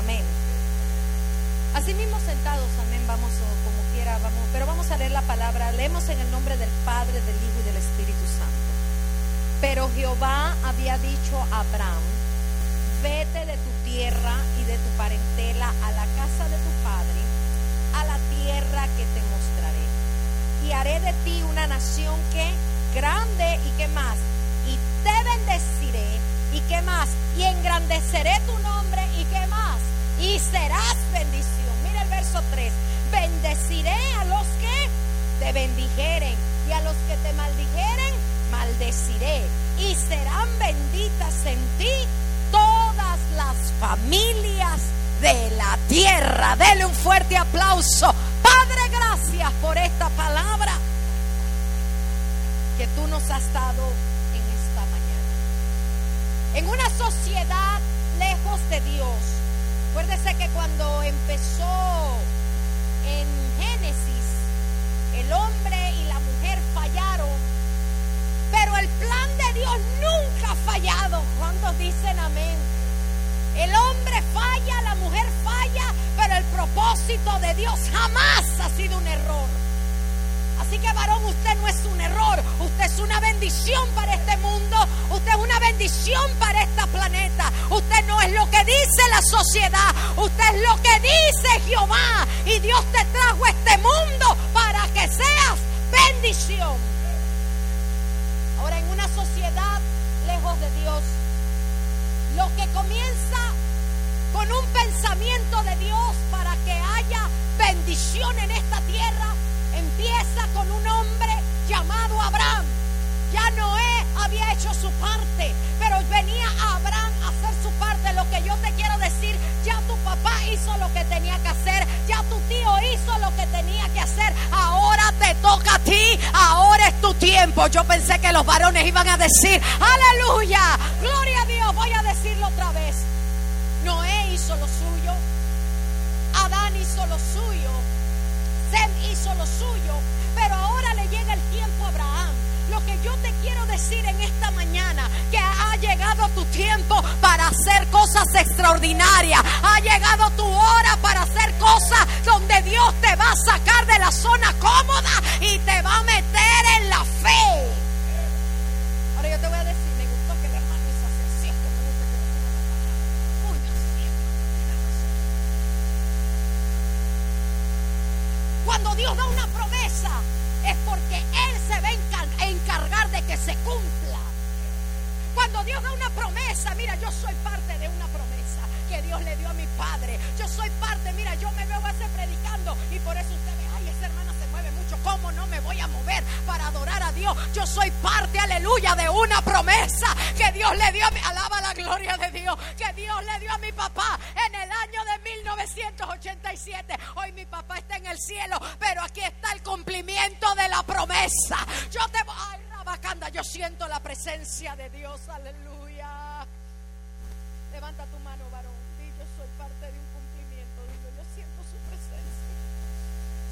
amén. Así mismo sentados, amén, vamos o como quiera, vamos, pero vamos a leer la palabra. Leemos en el nombre del Padre, del Hijo y del Espíritu Santo. Pero Jehová había dicho a Abraham, vete de tu tierra y de tu parentela a la casa de tu padre, a la tierra que te mostraré. Y haré de ti una nación que grande y que más, y que más, y engrandeceré tu nombre y que más, y serás bendición. Mira el verso 3, bendeciré a los que te bendijeren y a los que te maldijeren, maldeciré. Y serán benditas en ti todas las familias de la tierra. Dele un fuerte aplauso. Padre, gracias por esta palabra que tú nos has dado. En una sociedad lejos de Dios. Acuérdese que cuando empezó en Génesis, el hombre y la mujer fallaron. Pero el plan de Dios nunca ha fallado. ¿Cuántos dicen amén? El hombre falla, la mujer falla, pero el propósito de Dios jamás ha sido un error. Así que varón, usted no es un error, usted es una bendición para este mundo, usted es una bendición para este planeta. Usted no es lo que dice la sociedad, usted es lo que dice Jehová. Y Dios te trajo este mundo para que seas bendición. Ahora en una sociedad lejos de Dios, lo que comienza con un pensamiento de Dios para que haya bendición en esta tierra, empieza con un hombre llamado Abraham. Ya Noé había hecho su parte, pero venía Abraham a hacer su parte. Lo que yo te quiero decir, ya tu papá hizo lo que tenía que hacer, ya tu tío hizo lo que tenía que hacer. Ahora te toca a ti, ahora es tu tiempo. Yo pensé que los varones iban a decir, aleluya, gloria a Dios. Voy a decirlo otra vez. Noé hizo lo suyo, Adán hizo lo suyo, Sem hizo lo suyo, pero ahora le llega el tiempo a Abraham. Lo que yo te quiero decir en esta mañana, que ha llegado tu tiempo para hacer cosas extraordinarias. Ha llegado tu hora para hacer cosas donde Dios te va a sacar de la zona cómoda y te va a meter en la fe. Ahora yo te voy a decir, me gustó que el hermano hizo así, así es que me gusta que me diga la palabra. Muy así, tienes razón. Cuando Dios da una promesa es porque Él se va a encar- encargar de que se cumpla. Cuando Dios da una promesa, mira, yo soy parte de una promesa que Dios le dio a mi padre. Yo soy parte, mira, yo me veo a ese predicando y por eso usted ve, ay, esa hermana se mueve mucho. ¿Cómo no me voy a mover para adorar a Dios? Yo soy parte, aleluya, de una promesa que Dios le dio a mi, alaba la gloria de Dios, que Dios le dio a mi papá en 1987. Hoy mi papá está en el cielo, pero aquí está el cumplimiento de la promesa. Yo te ay, Rabacanda, yo siento la presencia de Dios, aleluya. Levanta tu mano, varón. Yo soy parte de un cumplimiento. Yo siento su presencia.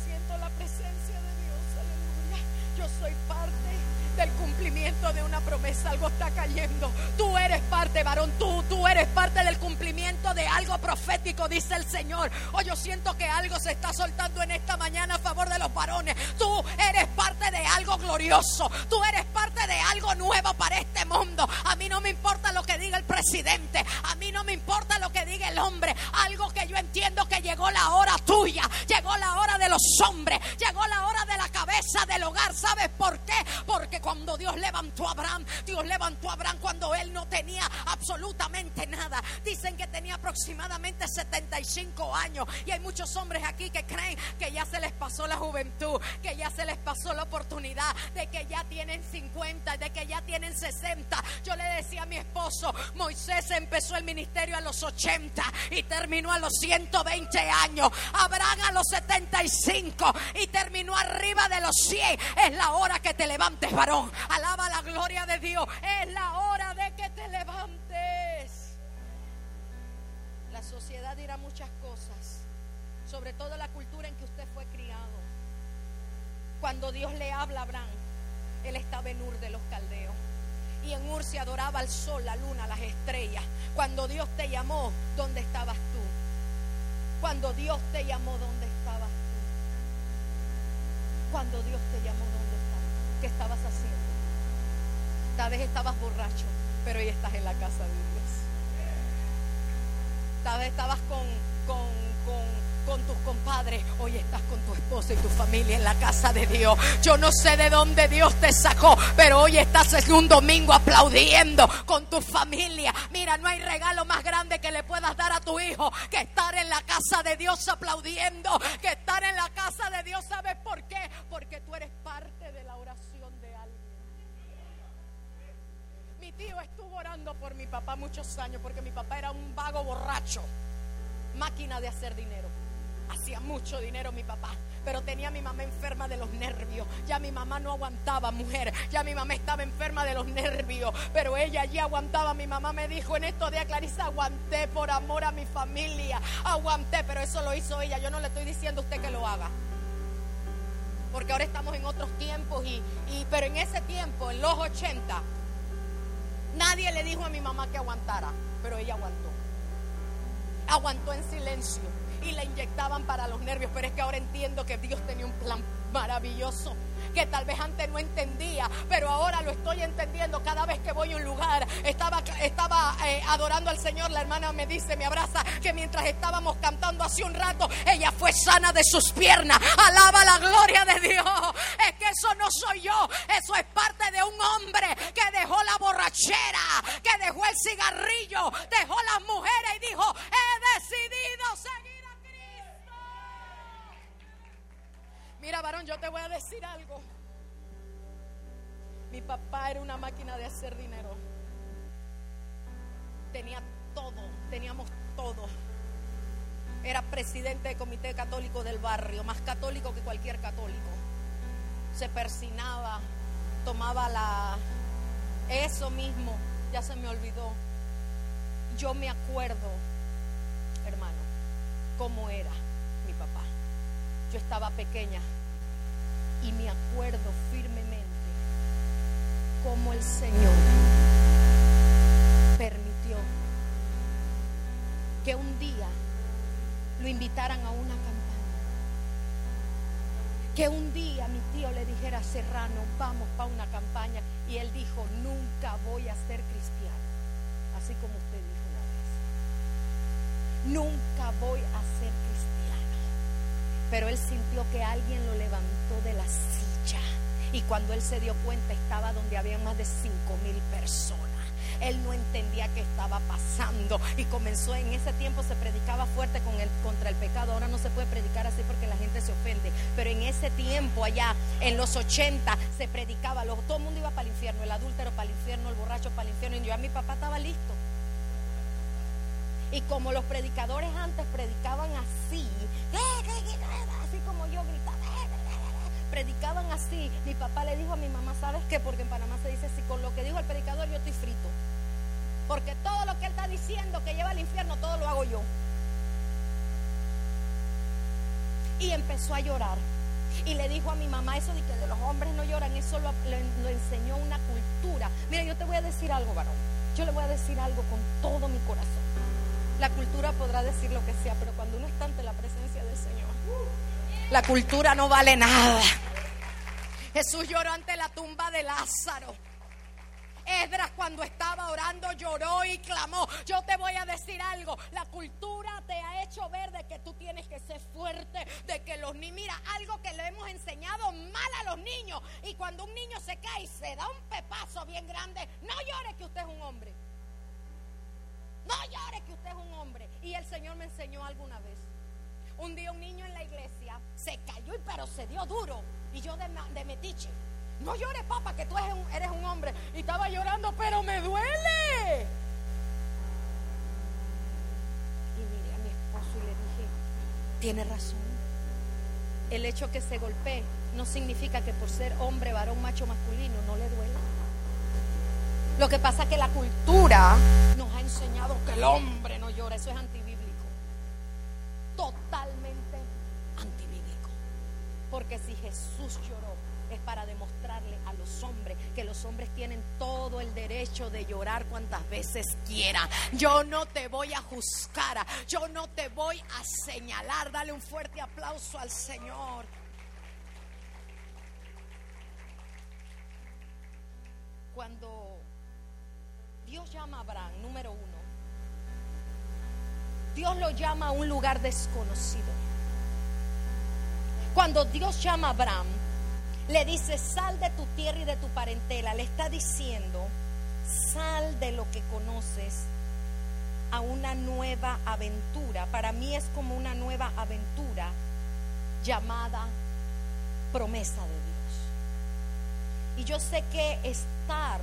Siento la presencia de Dios, aleluya. Yo soy parte del cumplimiento de una promesa. Algo está cayendo. Tú eres parte, varón. Tú, tú eres parte del cumplimiento de algo profético, dice el Señor. Hoy yo siento que algo se está soltando en esta mañana a favor de los varones. Tú eres parte de algo glorioso. Tú eres parte de algo nuevo para este mundo. A mí no me importa lo que diga el presidente. A mí no me importa lo que diga el hombre. Algo que yo entiendo que llegó la hora tuya. Llegó la hora de los hombres. Llegó la hora de la cabeza del hogar. ¿Sabes por qué? Porque cuando Dios levantó a Abraham, Dios levantó a Abraham cuando él no tenía absolutamente nada. Dicen que tenía aproximadamente 75 años. Y hay muchos hombres aquí que creen que ya se les pasó la juventud, que ya se les pasó la oportunidad, de que ya tienen 50, de que ya tienen 60. Yo le decía a mi esposo, Moisés empezó el ministerio a los 80 y terminó a los 120 años. Abraham a los 75 y terminó arriba de los 100. Es la hora que te levantes, varón. Alaba la gloria de Dios. Es la hora de que te levantes. La sociedad dirá muchas cosas, sobre todo la cultura en que usted fue criado. Cuando Dios le habla a Abraham, él estaba en Ur de los Caldeos. Y en Ur se adoraba al sol, la luna, las estrellas. Cuando Dios te llamó, ¿dónde estabas tú? Cuando Dios te llamó, ¿dónde estabas tú? Cuando Dios te llamó, ¿dónde estabas? ¿Qué estabas haciendo? Tal vez estabas borracho, pero hoy estás en la casa de Dios. Tal vez estabas con, tus compadres, hoy estás con tu esposa y tu familia en la casa de Dios. Yo no sé de dónde Dios te sacó, pero hoy estás un domingo aplaudiendo con tu familia. Mira, no hay regalo más grande que le puedas dar a tu hijo que estar en la casa de Dios aplaudiendo, que estar en la casa de Dios. ¿Sabes por qué? Porque tú eres parte de la oración de alguien. Mi tío estuvo orando por mi papá muchos años porque mi papá era un vago borracho, máquina de hacer dinero. Hacía mucho dinero mi papá, pero tenía a mi mamá enferma de los nervios. Ya mi mamá no aguantaba, mujer. Ya mi mamá estaba enferma de los nervios, pero ella allí aguantaba. Mi mamá me dijo en estos días, Clarisa, aguanté por amor a mi familia. Aguanté, pero eso lo hizo ella. Yo no le estoy diciendo a usted que lo haga. Porque ahora estamos en otros tiempos y, y pero en ese tiempo, en los 80, nadie le dijo a mi mamá que aguantara, pero ella aguantó. Aguantó en silencio y le inyectaban para los nervios. Pero es que ahora entiendo que Dios tenía un plan maravilloso que tal vez antes no entendía, pero ahora lo estoy entendiendo cada vez que voy a un lugar. Estaba, estaba eh, adorando al Señor, la hermana me dice, me abraza, que mientras estábamos cantando hace un rato, ella fue sana de sus piernas. Alaba la gloria de Dios. Es que eso no soy yo, eso es parte de un hombre que dejó la borrachera, que dejó el cigarrillo, dejó las mujeres y dijo, he decidido seguir. Mira, varón, yo te voy a decir algo. Mi papá era una máquina de hacer dinero. Tenía todo, teníamos todo. Era presidente del comité católico del barrio, más católico que cualquier católico. Se persinaba, tomaba la... Eso mismo, ya se me olvidó. Yo me acuerdo, hermano, cómo era mi papá. Yo estaba pequeña y me acuerdo firmemente cómo el Señor permitió que un día lo invitaran a una campaña. Que un día mi tío le dijera Serrano, vamos para una campaña. Y él dijo, nunca voy a ser cristiano. Así como usted dijo una vez. Nunca voy a ser cristiano. Pero él sintió que alguien lo levantó de la silla. Y cuando él se dio cuenta estaba donde había más de cinco mil personas. Él no entendía qué estaba pasando y comenzó en ese tiempo se predicaba fuerte contra el pecado. Ahora no se puede predicar así porque la gente se ofende. Pero en ese tiempo allá, en los 80, se predicaba. todo el mundo iba para el infierno, el adúltero para el infierno, el borracho para el infierno. Y yo a mi papá estaba listo. Y como los predicadores antes predicaban así, así como yo gritaba, predicaban así, mi papá le dijo a mi mamá, ¿sabes qué? Porque en Panamá se dice así, con lo que dijo el predicador yo estoy frito. Porque todo lo que él está diciendo que lleva al infierno, todo lo hago yo. Y empezó a llorar. Y le dijo a mi mamá eso de que de los hombres no lloran, eso lo enseñó una cultura. Mira, yo te voy a decir algo, varón. Yo le voy a decir algo con todo mi corazón. La cultura podrá decir lo que sea, pero cuando uno está ante la presencia del Señor, la cultura no vale nada. Jesús lloró ante la tumba de Lázaro. Esdras cuando estaba orando lloró y clamó. Yo te voy a decir algo. La cultura te ha hecho ver de que tú tienes que ser fuerte, de que los niños, mira, algo que le hemos enseñado mal a los niños. Y cuando un niño se cae y se da un pepazo bien grande, no llore que usted es un hombre. No llore que usted es un hombre. Y el Señor me enseñó alguna vez. Un día un niño en la iglesia se cayó, y pero se dio duro. Y yo de, de metiche. No llores, papá, que tú eres un, eres un hombre. Y estaba llorando, pero me duele. Y miré a mi esposo y le dije, tiene razón. El hecho que se golpee no significa que por ser hombre, varón, macho, masculino, no le duele. Lo que pasa es que la cultura nos ha enseñado que el hombre no llora. Eso es antibíblico. Totalmente antibíblico. ¿Por Porque si Jesús lloró, es para demostrarle a los hombres que los hombres tienen todo el derecho de llorar cuantas veces quieran. Yo no te voy a juzgar, yo no te voy a señalar. Dale un fuerte aplauso al Señor. Cuando Dios llama a Abraham, número uno, Dios lo llama a un lugar desconocido. Cuando Dios llama a Abraham, le dice, sal de tu tierra y de tu parentela. Le está diciendo, sal de lo que conoces a una nueva aventura. Para mí es como una nueva aventura llamada promesa de Dios. Y yo sé que estar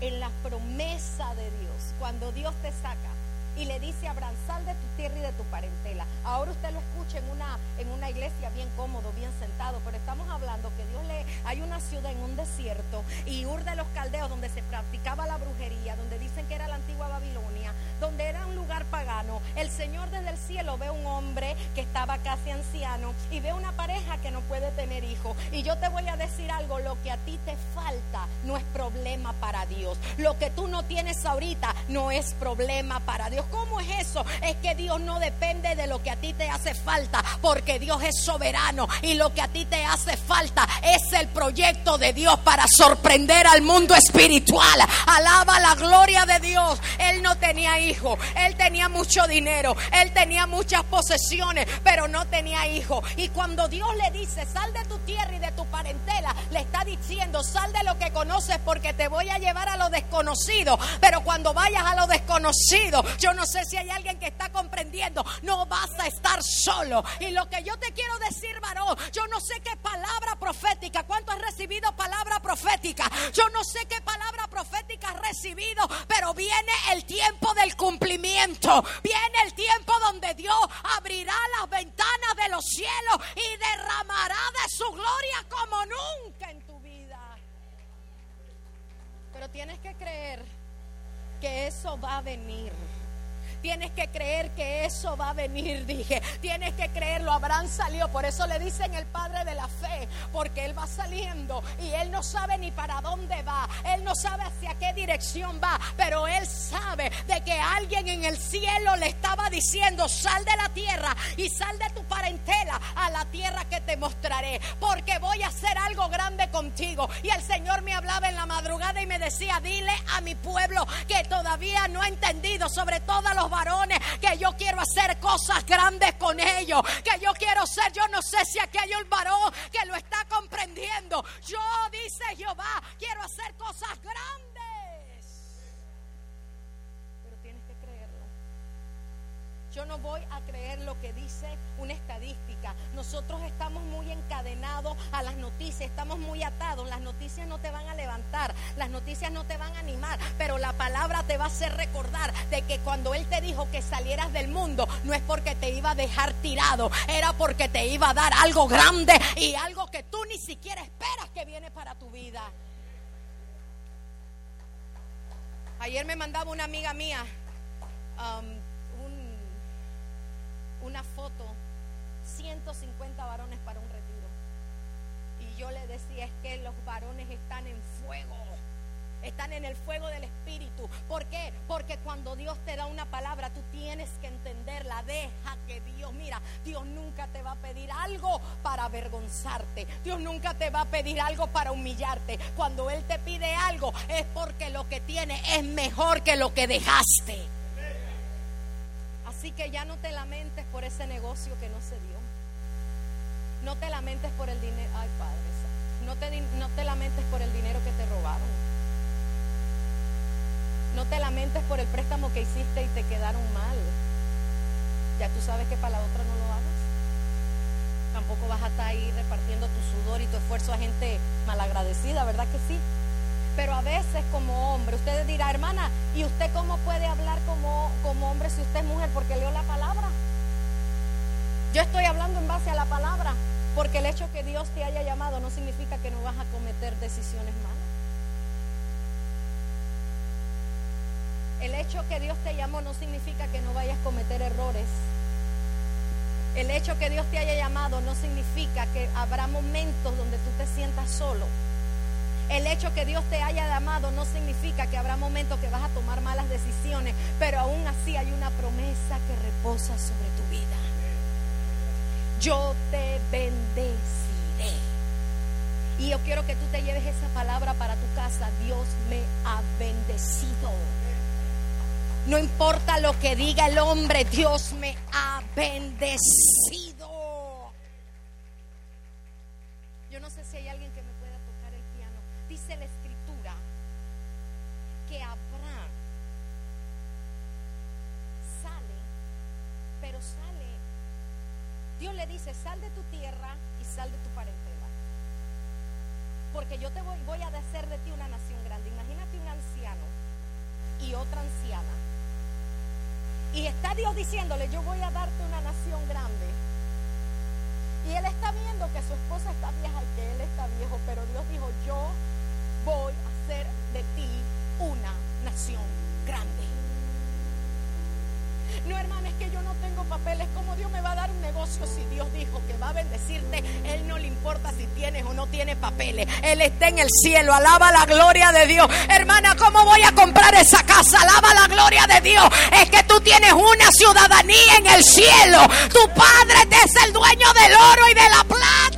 en la promesa de Dios, cuando Dios te saca y le dice a sal de tu tierra y de tu parentela. Ahora usted lo escucha en una, en una iglesia bien cómodo, bien sentado, pero estamos hablando que Dios le... Hay una ciudad en un desierto y Ur de los Caldeos donde se practicaba la brujería, donde dicen que era la antigua Babilonia, donde era un lugar pagano. El Señor desde el cielo ve un hombre que estaba casi anciano y ve una pareja que no puede tener hijos. Y yo te voy a decir algo, lo que a ti te falta no es problema para Dios. Lo que tú no tienes ahorita no es problema para Dios. ¿Cómo es eso? Es que Dios no depende de lo que a ti te hace falta, porque Dios es soberano y lo que a ti te hace falta es el proyecto de Dios para sorprender al mundo espiritual. Alaba la gloria de Dios. Él no tenía hijo, él tenía mucho dinero, él tenía muchas posesiones, pero no tenía hijo. Y cuando Dios le dice, sal de tu tierra y de tu parentela, le está diciendo, sal de lo que conoces porque te voy a llevar a lo desconocido. Pero cuando vayas a lo desconocido, yo no sé si hay alguien que está comprendiendo. No vas a estar solo. Y lo que yo te quiero decir, varón, yo no sé qué palabra profética, cuánto has recibido palabra profética. Yo no sé qué palabra profética has recibido, pero viene el tiempo del cumplimiento. Viene el tiempo donde Dios abrirá las ventanas de los cielos y derramará de su gloria como nunca en tu vida. Pero tienes que creer que eso va a venir. Tienes que creer que eso va a venir, dije. Tienes que creerlo. Abraham salió, por eso le dicen el padre de la fe, porque él va saliendo y él no sabe ni para dónde va. Él no sabe hacia qué dirección va, pero él sabe de que alguien en el cielo le estaba diciendo, sal de la tierra y sal de tu parentela a la tierra que te mostraré, porque voy a hacer algo grande contigo. Y el Señor me hablaba en la madrugada y me decía, dile a mi pueblo que todavía no ha entendido, sobre todo a varones, que yo quiero hacer cosas grandes con ellos, que yo quiero ser, yo no sé si aquí hay varón que lo está comprendiendo. Yo, dice Jehová, quiero hacer cosas grandes. Pero tienes que creerlo. Yo no voy a creer lo que dice una estadística. Nosotros estamos muy encadenados a las noticias, estamos muy atados. Las noticias no te van a levantar, las noticias no te van a animar, pero la palabra te va a hacer recordar de que cuando Él te dijo que salieras del mundo, no es porque te iba a dejar tirado, era porque te iba a dar algo grande y algo que tú ni siquiera esperas que viene para tu vida. Ayer me mandaba una amiga mía um, una foto, 150 varones para un retiro. Y yo le decía, es que los varones están en fuego. Están en el fuego del Espíritu. ¿Por qué? Porque cuando Dios te da una palabra, tú tienes que entenderla. Deja que Dios, mira, Dios nunca te va a pedir algo para avergonzarte. Dios nunca te va a pedir algo para humillarte. Cuando Él te pide algo, es porque lo que tiene es mejor que lo que dejaste. Así que ya no te lamentes por ese negocio que no se dio. No te lamentes por el dinero. Ay, Padre. No te, no te lamentes por el dinero que te robaron. No te lamentes por el préstamo que hiciste y te quedaron mal. Ya tú sabes que para la otra no lo hagas. Tampoco vas a estar ahí repartiendo tu sudor y tu esfuerzo a gente malagradecida, ¿verdad que sí? Pero a veces como hombre, usted dirá, hermana, ¿y usted cómo puede hablar como, como hombre si usted es mujer? Porque leo la palabra. Yo estoy hablando en base a la palabra, porque el hecho que Dios te haya llamado no significa que no vas a cometer decisiones malas. El hecho que Dios te llamó no significa que no vayas a cometer errores. El hecho que Dios te haya llamado no significa que habrá momentos donde tú te sientas solo. El hecho que Dios te haya llamado no significa que habrá momentos que vas a tomar malas decisiones, pero aún así hay una promesa que reposa sobre tu vida. Yo te bendeciré. Y yo quiero que tú te lleves esa palabra para tu casa. Dios me ha bendecido. No importa lo que diga el hombre, Dios me ha bendecido. Yo no sé si hay alguien que me pueda tocar el piano. Dice la escritura que Abraham sale, pero sale. Dios le dice, sal de tu tierra y sal de tu parentela. Porque yo te voy, voy a hacer de ti una nación grande. Imagínate un anciano y otra anciana y está Dios diciéndole, yo voy a darte una nación grande. Y él está viendo que su esposa está vieja y que él está viejo, pero Dios dijo, yo voy a hacer de ti una nación grande. No, hermana, es que yo no tengo papeles. ¿Cómo Dios me va a dar un negocio si Dios dijo que va a bendecirte? Él no le importa si tienes o no tienes papeles. Él está en el cielo. Alaba la gloria de Dios. Hermana, ¿cómo voy a comprar esa casa? Alaba la gloria de Dios. Es que tú tienes una ciudadanía en el cielo. Tu padre es el dueño del oro y de la plata.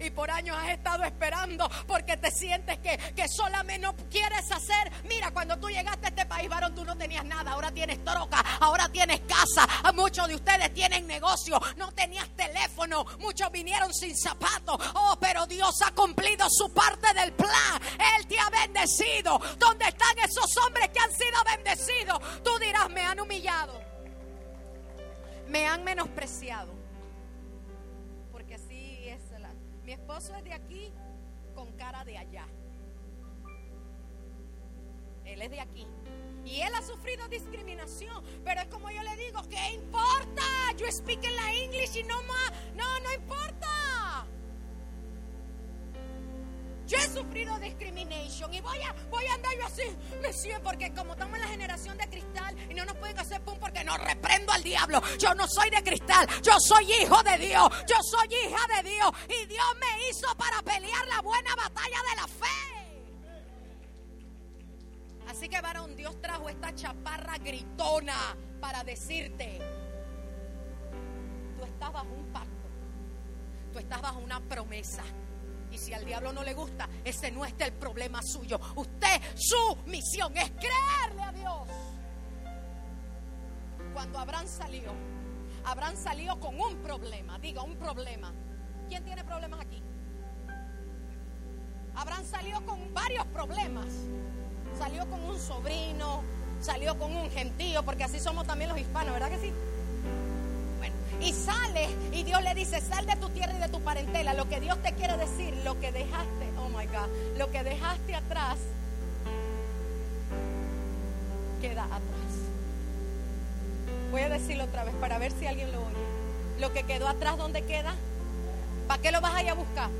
Y por años has estado esperando porque te sientes que, que solamente no quieres hacer. Mira, cuando tú llegaste a este país, varón, tú no tenías nada. Ahora tienes troca, ahora tienes casa. Muchos de ustedes tienen negocio. No tenías teléfono. Muchos vinieron sin zapatos. Oh, pero Dios ha cumplido su parte del plan. Él te ha bendecido. ¿Dónde están esos hombres que han sido bendecidos? Tú dirás, me han humillado. Me han menospreciado mi esposo es de aquí con cara de allá. Él es de aquí. Y él ha sufrido discriminación. Pero es como yo le digo, ¿qué importa? Yo speak en la English y no más. No, no importa. Sufrido discrimination y voy a, voy a andar yo así, me porque como estamos en la generación de cristal y no nos pueden hacer pum porque no reprendo al diablo. Yo no soy de cristal, yo soy hijo de Dios, yo soy hija de Dios y Dios me hizo para pelear la buena batalla de la fe. Así que varón, Dios trajo esta chaparra gritona para decirte, tú estás bajo un pacto, tú estás bajo una promesa. Y si al diablo no le gusta, ese no es el problema suyo. Usted, su misión es creerle a Dios. Cuando Abraham salió, Abraham salió con un problema. Diga, un problema. ¿Quién tiene problemas aquí? Abraham salió con varios problemas. Salió con un sobrino, salió con un gentío, porque así somos también los hispanos, ¿verdad que sí? Y sale y Dios le dice, sal de tu tierra y de tu parentela. Lo que Dios te quiere decir, lo que dejaste, oh my God, lo que dejaste atrás, queda atrás. Voy a decirlo otra vez para ver si alguien lo oye. Lo que quedó atrás, ¿dónde queda? ¿Para qué lo vas a ir a buscar?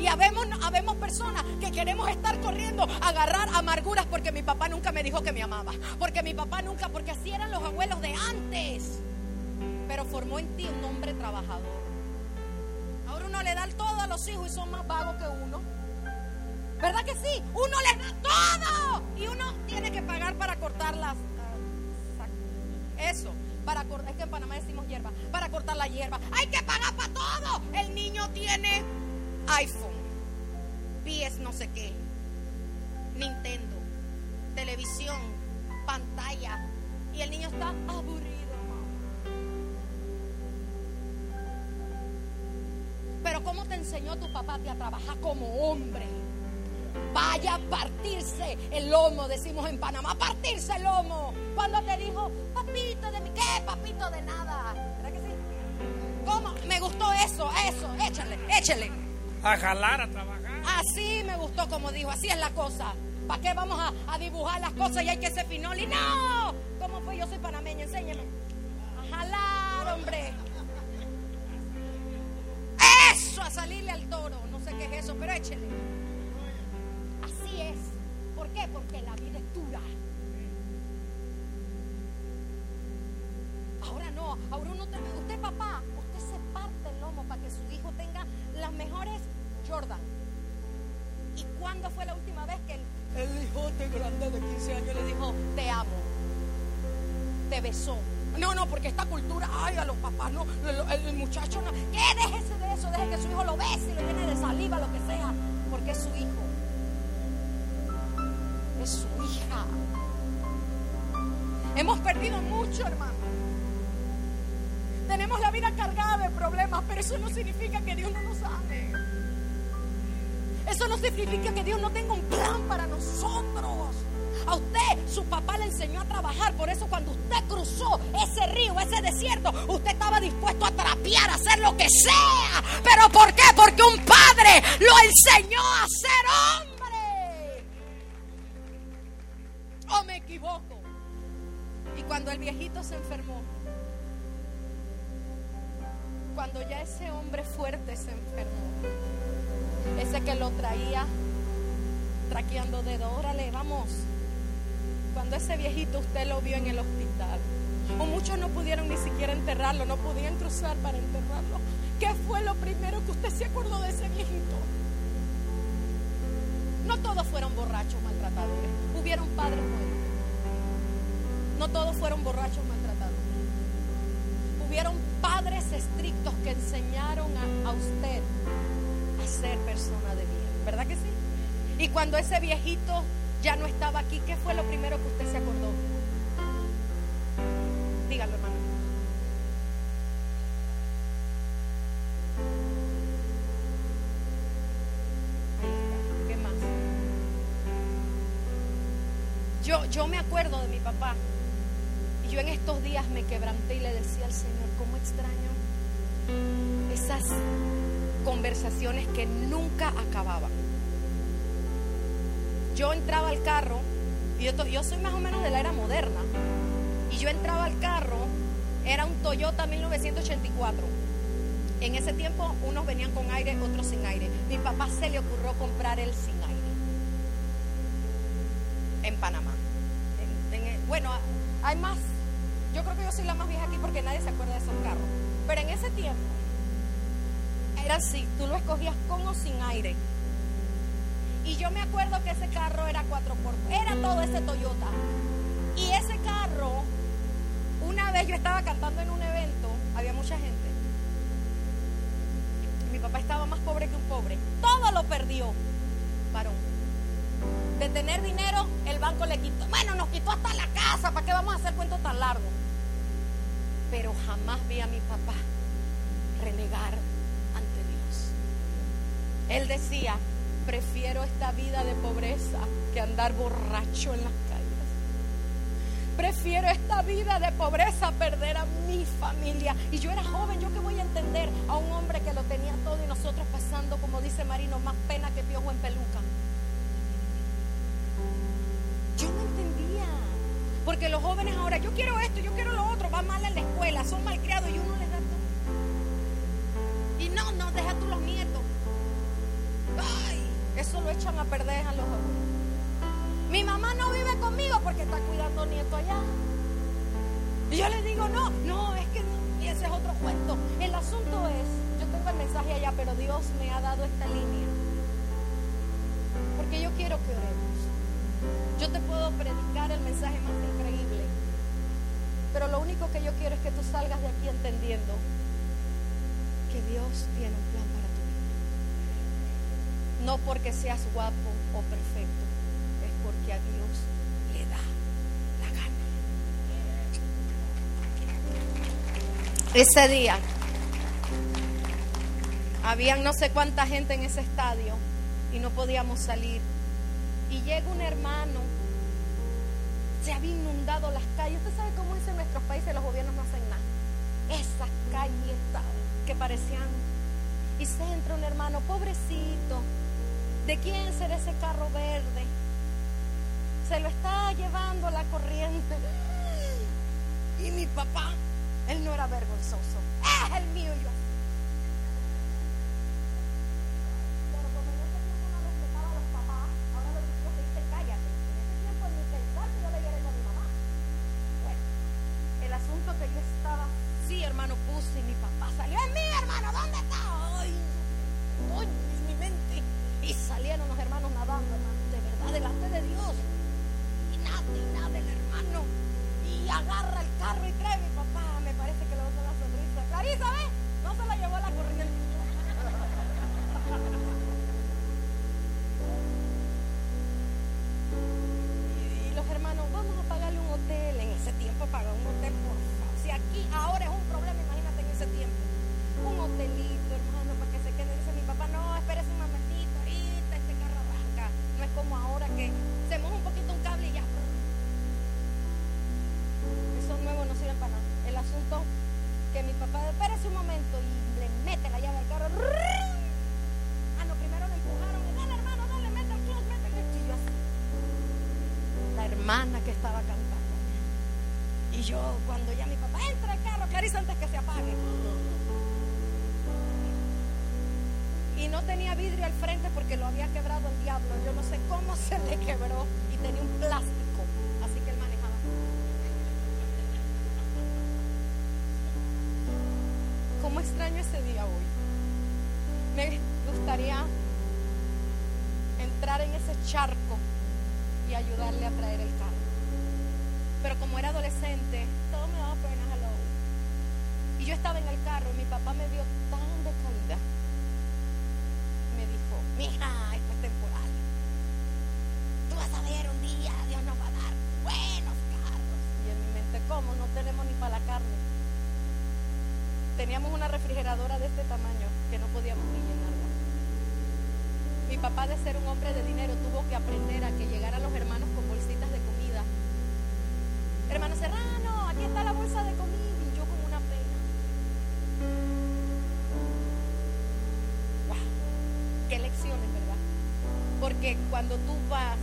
Y habemos, habemos personas que queremos estar corriendo, agarrar amarguras porque mi papá nunca me dijo que me amaba. Porque mi papá nunca, porque así eran los abuelos de antes pero formó en ti un hombre trabajador. Ahora uno le da todo a los hijos y son más vagos que uno. ¿Verdad que sí? Uno le da todo y uno tiene que pagar para cortar las... Ah, eso, para cortar, es que en Panamá decimos hierba, para cortar la hierba. Hay que pagar para todo. El niño tiene iPhone, PS no sé qué, Nintendo, televisión, pantalla. Y el niño está aburrido. Pero ¿cómo te enseñó tu papá a trabajar como hombre? Vaya a partirse el lomo, decimos en Panamá, partirse el lomo. Cuando te dijo, papito de mi, ¿qué? Papito de nada. ¿Verdad que sí? ¿Cómo? Me gustó eso, eso, échale, échale. A jalar, a trabajar. Así me gustó como dijo, así es la cosa. ¿Para qué vamos a, a, dibujar las cosas y hay que ser finoli? ¡No! ¿Cómo fue? Yo soy panameña, enséñame. A jalar, hombre salirle al toro. No sé qué es eso, pero échele. Así es. ¿Por qué? Porque la vida es dura. no, ahora uno, te- usted papá, usted se parte el lomo para que su hijo tenga las mejores Jordan. ¿Y cuándo fue la última vez que el, el hijote grande de 15 años le dijo, te amo? Te besó. No, no, porque esta cultura, ay, a los papás, no, el, muchacho no. ¿Qué? Déjese de eso, deje que su hijo lo bese y lo llene de saliva, lo que sea, porque es su hijo. Es su hija. Hemos perdido mucho, hermano. Tenemos la vida cargada de problemas, pero eso no significa que Dios no nos ame. Eso no significa que Dios no tenga un plan para nosotros. A usted, su papá le enseñó a trabajar. Por eso cuando usted cruzó ese río, ese desierto, usted estaba dispuesto a trapear, a hacer lo que sea. ¿Pero por qué? Porque un padre lo enseñó a ser hombre. ¿O me equivoco? Y cuando el viejito se enfermó, cuando ya ese hombre fuerte se enfermó, ese que lo traía traqueando dedo, órale, vamos. Cuando ese viejito usted lo vio en el hospital, o muchos no pudieron ni siquiera enterrarlo, no podían cruzar para enterrarlo. ¿Qué fue lo primero que usted se acordó de ese viejito? No todos fueron borrachos maltratadores, hubieron padres buenos. No todos fueron borrachos maltratadores. Hubieron padres estrictos que enseñaron a, a usted a ser persona de bien, ¿verdad que sí? Y cuando ese viejito ya no estaba aquí, ¿qué fue lo primero que usted se acordó? Dígalo, hermano. Ahí está. ¿Qué más? Yo, yo me acuerdo de mi papá. Y yo en estos días me quebranté y le decía al Señor, ¿cómo extraño esas conversaciones que nunca acababan? Yo entraba al carro, y yo, soy más o menos de la era moderna, y yo entraba al carro, era un Toyota 1984. En ese tiempo unos venían con aire, otros sin aire. Mi papá se le ocurrió comprar el sin aire en Panamá. En- en- bueno, hay más. Yo creo que yo soy la más vieja aquí porque nadie se acuerda de esos carros. Pero en ese tiempo era así, tú lo escogías con o sin aire. Y yo me acuerdo que ese carro era 4 por era todo ese Toyota. Y ese carro, una vez yo estaba cantando en un evento, había mucha gente. Mi papá estaba más pobre que un pobre. Todo lo perdió, varón. De tener dinero, el banco le quitó. Bueno, nos quitó hasta la casa. ¿Para qué vamos a hacer cuento tan largo? Pero jamás vi a mi papá renegar ante Dios. Él decía, prefiero esta vida de pobreza que andar borracho en las calles. Prefiero esta vida de pobreza perder a mi familia. Y yo era joven, yo que voy a entender a un hombre que lo tenía todo y nosotros pasando, como dice Marino, más pena que piojo en peluca. Yo no entendía. Porque los jóvenes ahora, yo quiero esto, yo quiero lo otro, van mal en la escuela, son malcriados y uno les da todo. Y no, no, deja tú los lo echan a perder a los abuelos. Mi mamá no vive conmigo porque está cuidando nieto allá. Y yo le digo, no, no, es que no, y ese es otro cuento. El asunto es, yo tengo el mensaje allá, pero Dios me ha dado esta línea. Porque yo quiero que oremos. Yo te puedo predicar el mensaje más increíble. Pero lo único que yo quiero es que tú salgas de aquí entendiendo que Dios tiene un plan. No porque seas guapo o perfecto, es porque a Dios le da la gana. Ese día, habían no sé cuánta gente en ese estadio y no podíamos salir. Y llega un hermano, se había inundado las calles. Usted sabe cómo es en nuestros países, los gobiernos no hacen nada. Esas calles que parecían. Y se entra un hermano, pobrecito. ¿De quién será ese carro verde? Se lo está llevando la corriente. Y mi papá, él no era vergonzoso. Es el mío yo. Hermana que estaba cantando. Y yo, cuando ya mi papá entra al carro, Clarisa, antes que se apague. Y no tenía vidrio al frente porque lo había quebrado el diablo. Yo no sé cómo se le quebró y tenía un plástico. Así que él manejaba. ¿Cómo extraño ese día hoy? Me gustaría entrar en ese charco ayudarle a traer el carro. Pero como era adolescente, todo me daba pena, hello. Y yo estaba en el carro y mi papá me vio tan decaída. Me dijo, mija, esto es temporal. Tú vas a ver un día, Dios nos va a dar buenos carros. Y en mi mente, ¿cómo? No tenemos ni para la carne. Teníamos una refrigeradora de este tamaño que no podíamos ni llenarla. Mi papá, de ser un hombre de dinero, tuvo que aprender a que llegaran los hermanos con bolsitas de comida. Hermano Serrano, aquí está la bolsa de comida. Y yo con una pena. ¡Wow! ¡Qué lecciones, verdad! Porque cuando tú vas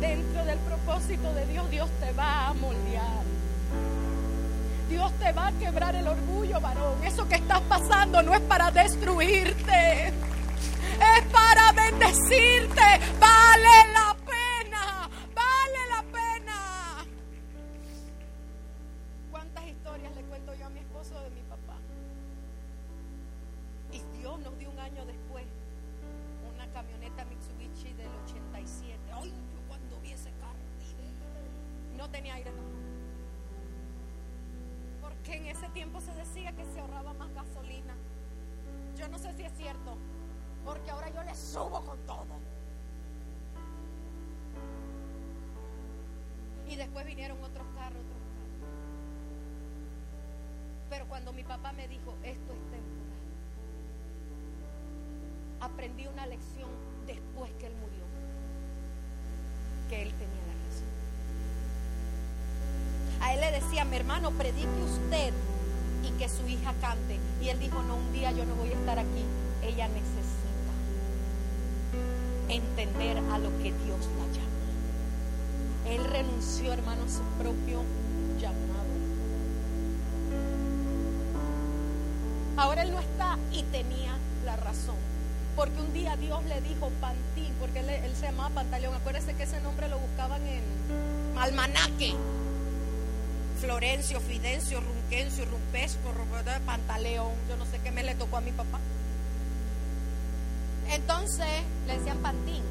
dentro del propósito de Dios, Dios te va a moldear. Dios te va a quebrar el orgullo, varón. Eso que estás pasando no es para destruirte. Es para bendecirte. Vale la Pero cuando mi papá me dijo, esto es temporal, aprendí una lección después que él murió, que él tenía la razón. A él le decía, mi hermano, predique usted y que su hija cante. Y él dijo, no, un día yo no voy a estar aquí. Ella necesita entender a lo que Dios la llama. Él renunció, hermano, a su propio llamado. Ahora él no está y tenía la razón. Porque un día Dios le dijo Pantín, porque él, se llamaba Pantaleón. Acuérdese que ese nombre lo buscaban en Almanaque. Florencio, Fidencio, Runquencio, Rumpesco, Pantaleón, yo no sé qué me le tocó a mi papá. Entonces le decían Pantín.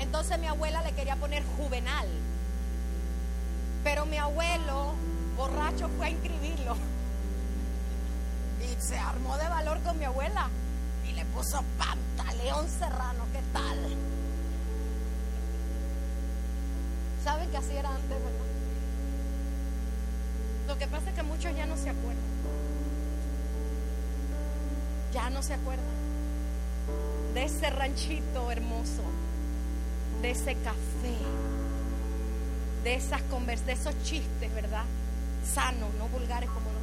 Entonces mi abuela le quería poner Juvenal. Pero mi abuelo, borracho, fue a inscribirlo. Se armó de valor con mi abuela. Y le puso Pantaleón Serrano, ¿qué tal? ¿Saben que así era antes, verdad? Lo que pasa es que muchos ya no se acuerdan. Ya no se acuerdan de ese ranchito hermoso, de ese café, de esas convers, de esos chistes, ¿verdad? Sanos, no vulgares como.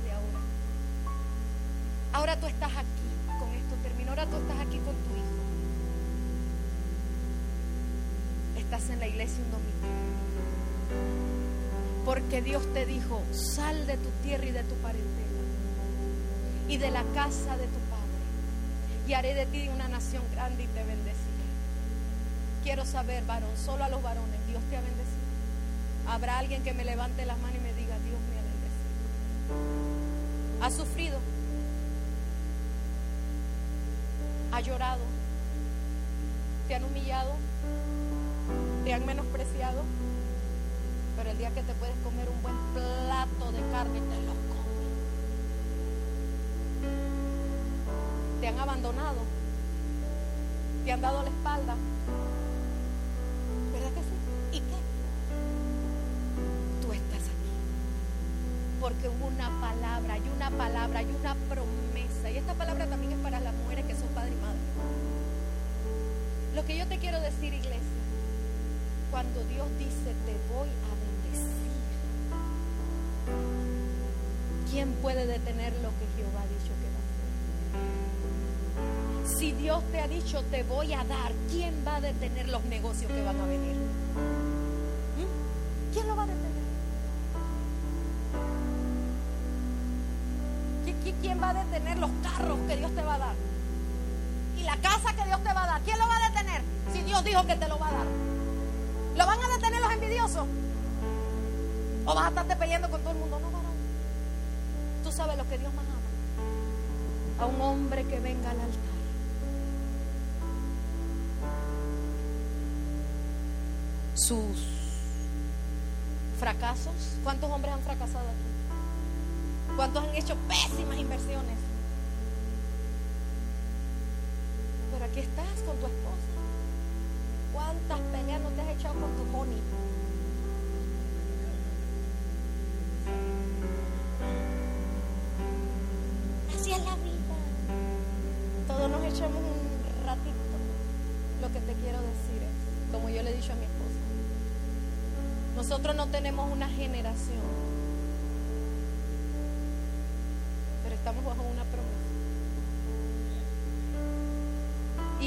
Ahora tú estás aquí, con esto termino, ahora tú estás aquí con tu hijo. Estás en la iglesia un domingo. Porque Dios te dijo, sal de tu tierra y de tu parentela y de la casa de tu padre y haré de ti una nación grande y te bendeciré. Quiero saber, varón, solo a los varones, Dios te ha bendecido. Habrá alguien que me levante las manos y me diga, Dios me ha bendecido. has sufrido, has llorado, te han humillado, te han menospreciado, pero el día que te puedes comer un buen plato de carne, te lo comes. Te han abandonado, te han dado la espalda. ¿Verdad que sí? ¿Y qué? Tú estás aquí. Porque hubo una palabra, hay una palabra, hay una promesa. Y esta palabra también es para las mujeres Lo que yo te quiero decir, iglesia, cuando Dios dice te voy a bendecir, ¿quién puede detener lo que Jehová ha dicho que va a hacer? Si Dios te ha dicho te voy a dar, ¿quién va a detener los negocios que van a venir? ¿Mm? ¿Quién lo va a detener? ¿Quién va a detener los carros que Dios te va a dar? Y la casa Dijo que te lo va a dar. ¿Lo van a detener los envidiosos? ¿O vas a estarte peleando con todo el mundo? No, no. Tú sabes lo que Dios más ama. A un hombre que venga al altar. Sus fracasos. ¿Cuántos hombres han fracasado aquí? ¿Cuántos han hecho pésimas inversiones? Pero aquí estás con tu esposa. ¿Cuántas peleas no te has echado con tu honey? Así es la vida. Todos nos echamos un ratito. Lo que te quiero decir es, como yo le he dicho a mi esposa, nosotros no tenemos una generación,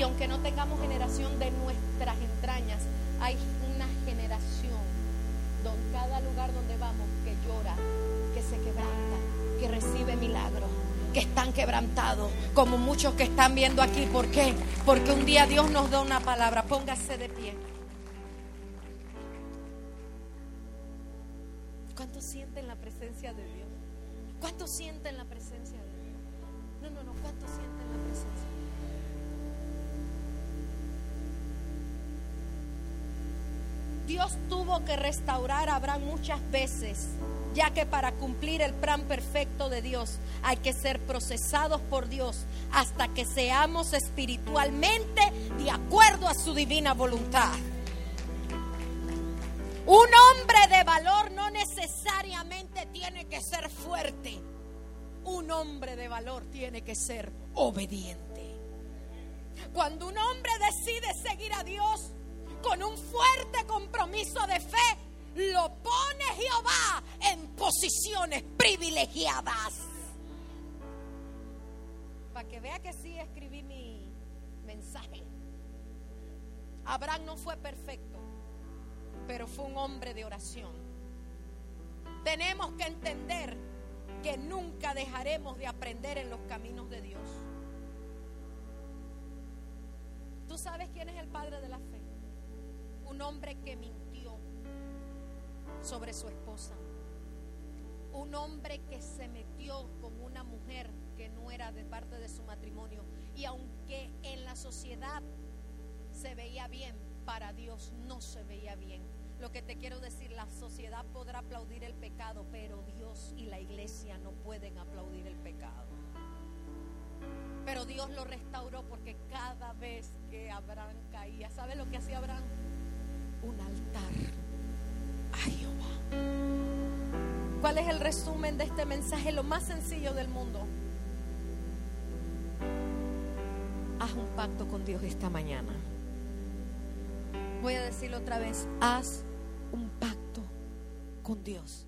aunque no tengamos generación de nuestras entrañas, hay una generación donde cada lugar donde vamos que llora, que se quebranta, que recibe milagros, que están quebrantados, como muchos que están viendo aquí. ¿Por qué? Porque un día Dios nos da una palabra. Póngase de pie. ¿Cuántos sienten la presencia de Dios? ¿Cuántos sienten la presencia de Dios? No, no, no. ¿Cuántos sienten la presencia Dios tuvo que restaurar a Abraham muchas veces, ya que para cumplir el plan perfecto de Dios hay que ser procesados por Dios hasta que seamos espiritualmente de acuerdo a su divina voluntad. Un hombre de valor no necesariamente tiene que ser fuerte. Un hombre de valor tiene que ser obediente. Cuando un hombre decide seguir a Dios, con un fuerte compromiso de fe, lo pone Jehová en posiciones privilegiadas. Para que vea que sí escribí mi mensaje. Abraham no fue perfecto, pero fue un hombre de oración. Tenemos que entender que nunca dejaremos de aprender en los caminos de Dios. ¿Tú sabes quién es el padre de la fe? Un hombre que mintió sobre su esposa. Un hombre que se metió con una mujer que no era de parte de su matrimonio. Y aunque en la sociedad se veía bien, para Dios no se veía bien. Lo que te quiero decir, la sociedad podrá aplaudir el pecado, pero Dios y la iglesia no pueden aplaudir el pecado. Pero Dios lo restauró porque cada vez que Abraham caía, ¿sabe lo que hacía Abraham? Un altar a Jehová. ¿Cuál es el resumen de este mensaje? Lo más sencillo del mundo. Haz un pacto con Dios esta mañana. Voy a decirlo otra vez. Haz un pacto con Dios